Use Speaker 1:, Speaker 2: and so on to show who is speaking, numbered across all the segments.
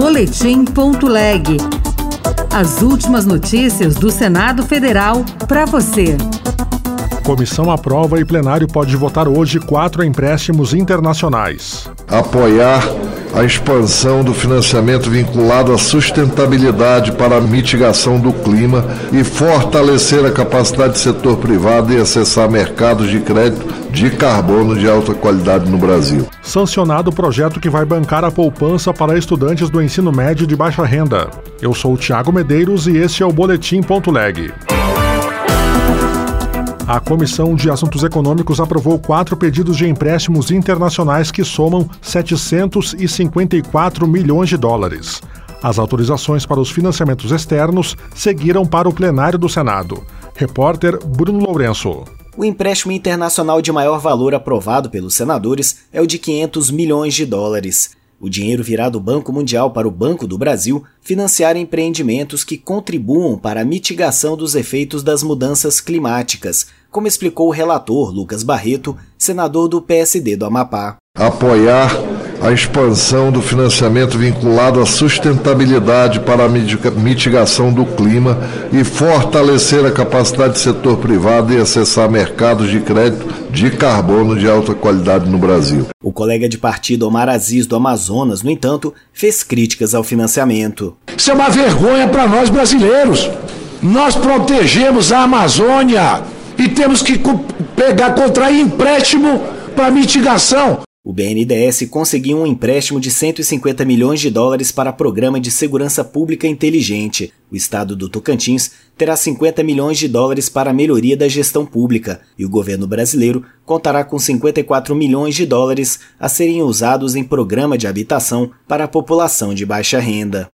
Speaker 1: Boletim.leg. As últimas notícias do Senado Federal para você.
Speaker 2: Comissão aprova e plenário pode votar hoje quatro empréstimos internacionais.
Speaker 3: Apoiar a expansão do financiamento vinculado à sustentabilidade para a mitigação do clima e fortalecer a capacidade do setor privado em acessar mercados de crédito de carbono de alta qualidade no Brasil.
Speaker 2: Sancionado o projeto que vai bancar a poupança para estudantes do ensino médio de baixa renda. Eu sou o Tiago Medeiros e este é o Boletim Leg. A Comissão de Assuntos Econômicos aprovou quatro pedidos de empréstimos internacionais que somam 754 milhões de dólares. As autorizações para os financiamentos externos seguiram para o plenário do Senado. Repórter Bruno Lourenço.
Speaker 4: O empréstimo internacional de maior valor aprovado pelos senadores é o de 500 milhões de dólares. O dinheiro virá do Banco Mundial para o Banco do Brasil financiar empreendimentos que contribuam para a mitigação dos efeitos das mudanças climáticas, como explicou o relator Lucas Barreto, senador do PSD do Amapá.
Speaker 3: Apoiar a expansão do financiamento vinculado à sustentabilidade para a mitigação do clima e fortalecer a capacidade do setor privado em acessar mercados de crédito de carbono de alta qualidade no Brasil.
Speaker 4: O colega de partido Omar Aziz do Amazonas, no entanto, fez críticas ao financiamento.
Speaker 5: Isso é uma vergonha para nós brasileiros. Nós protegemos a Amazônia e temos que pegar, contrair empréstimo para mitigação.
Speaker 4: O BNDES conseguiu um empréstimo de 150 milhões de dólares para Programa de Segurança Pública Inteligente. O estado do Tocantins terá 50 milhões de dólares para a melhoria da gestão pública e o governo brasileiro contará com 54 milhões de dólares a serem usados em programa de habitação para a população de baixa renda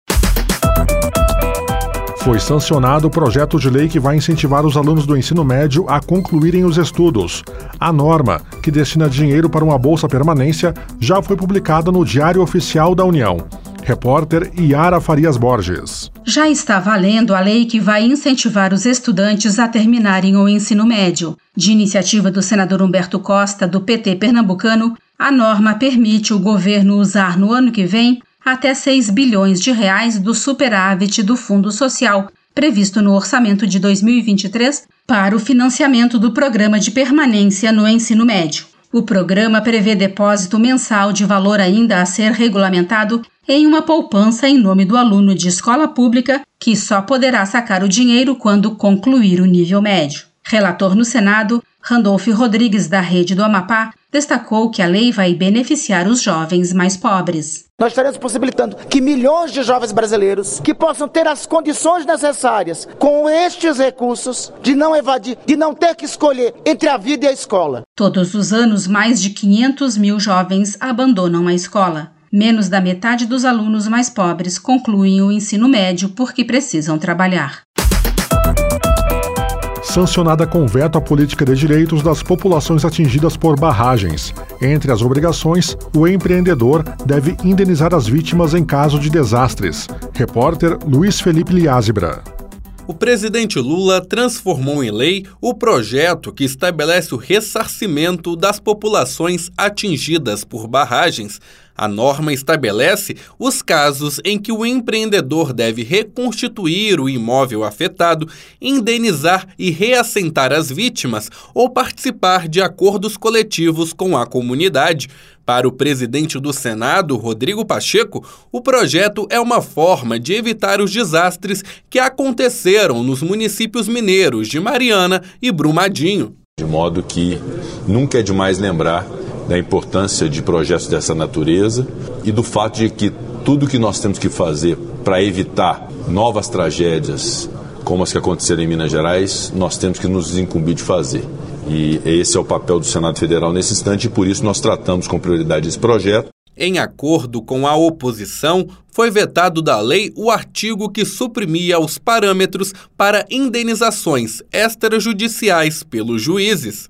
Speaker 2: foi sancionado o projeto de lei que vai incentivar os alunos do ensino médio a concluírem os estudos. A norma, que destina dinheiro para uma bolsa permanência, já foi publicada no Diário Oficial da União. Repórter Iara Farias Borges.
Speaker 6: Já está valendo a lei que vai incentivar os estudantes a terminarem o ensino médio. De iniciativa do senador Humberto Costa, do PT pernambucano, a norma permite o governo usar no ano que vem até 6 bilhões de reais do superávit do Fundo Social, previsto no orçamento de 2023, para o financiamento do programa de permanência no ensino médio. O programa prevê depósito mensal de valor ainda a ser regulamentado em uma poupança em nome do aluno de escola pública, que só poderá sacar o dinheiro quando concluir o nível médio. Relator no Senado, Randolph Rodrigues, da Rede do Amapá, destacou que a lei vai beneficiar os jovens mais pobres.
Speaker 7: Nós estaremos possibilitando que milhões de jovens brasileiros que possam ter as condições necessárias com estes recursos de não evadir, de não ter que escolher entre a vida e a escola.
Speaker 6: Todos os anos, mais de 500 mil jovens abandonam a escola. Menos da metade dos alunos mais pobres concluem o ensino médio porque precisam trabalhar
Speaker 2: sancionada com veto à política de direitos das populações atingidas por barragens. Entre as obrigações, o empreendedor deve indenizar as vítimas em caso de desastres. Repórter Luiz Felipe Liázebra.
Speaker 8: O presidente Lula transformou em lei o projeto que estabelece o ressarcimento das populações atingidas por barragens a norma estabelece os casos em que o empreendedor deve reconstituir o imóvel afetado, indenizar e reassentar as vítimas ou participar de acordos coletivos com a comunidade. Para o presidente do Senado, Rodrigo Pacheco, o projeto é uma forma de evitar os desastres que aconteceram nos municípios mineiros de Mariana e Brumadinho.
Speaker 9: De modo que nunca é demais lembrar da importância de projetos dessa natureza e do fato de que tudo que nós temos que fazer para evitar novas tragédias como as que aconteceram em Minas Gerais, nós temos que nos incumbir de fazer. E esse é o papel do Senado Federal nesse instante e por isso nós tratamos com prioridade esse projeto.
Speaker 8: Em acordo com a oposição, foi vetado da lei o artigo que suprimia os parâmetros para indenizações extrajudiciais pelos juízes.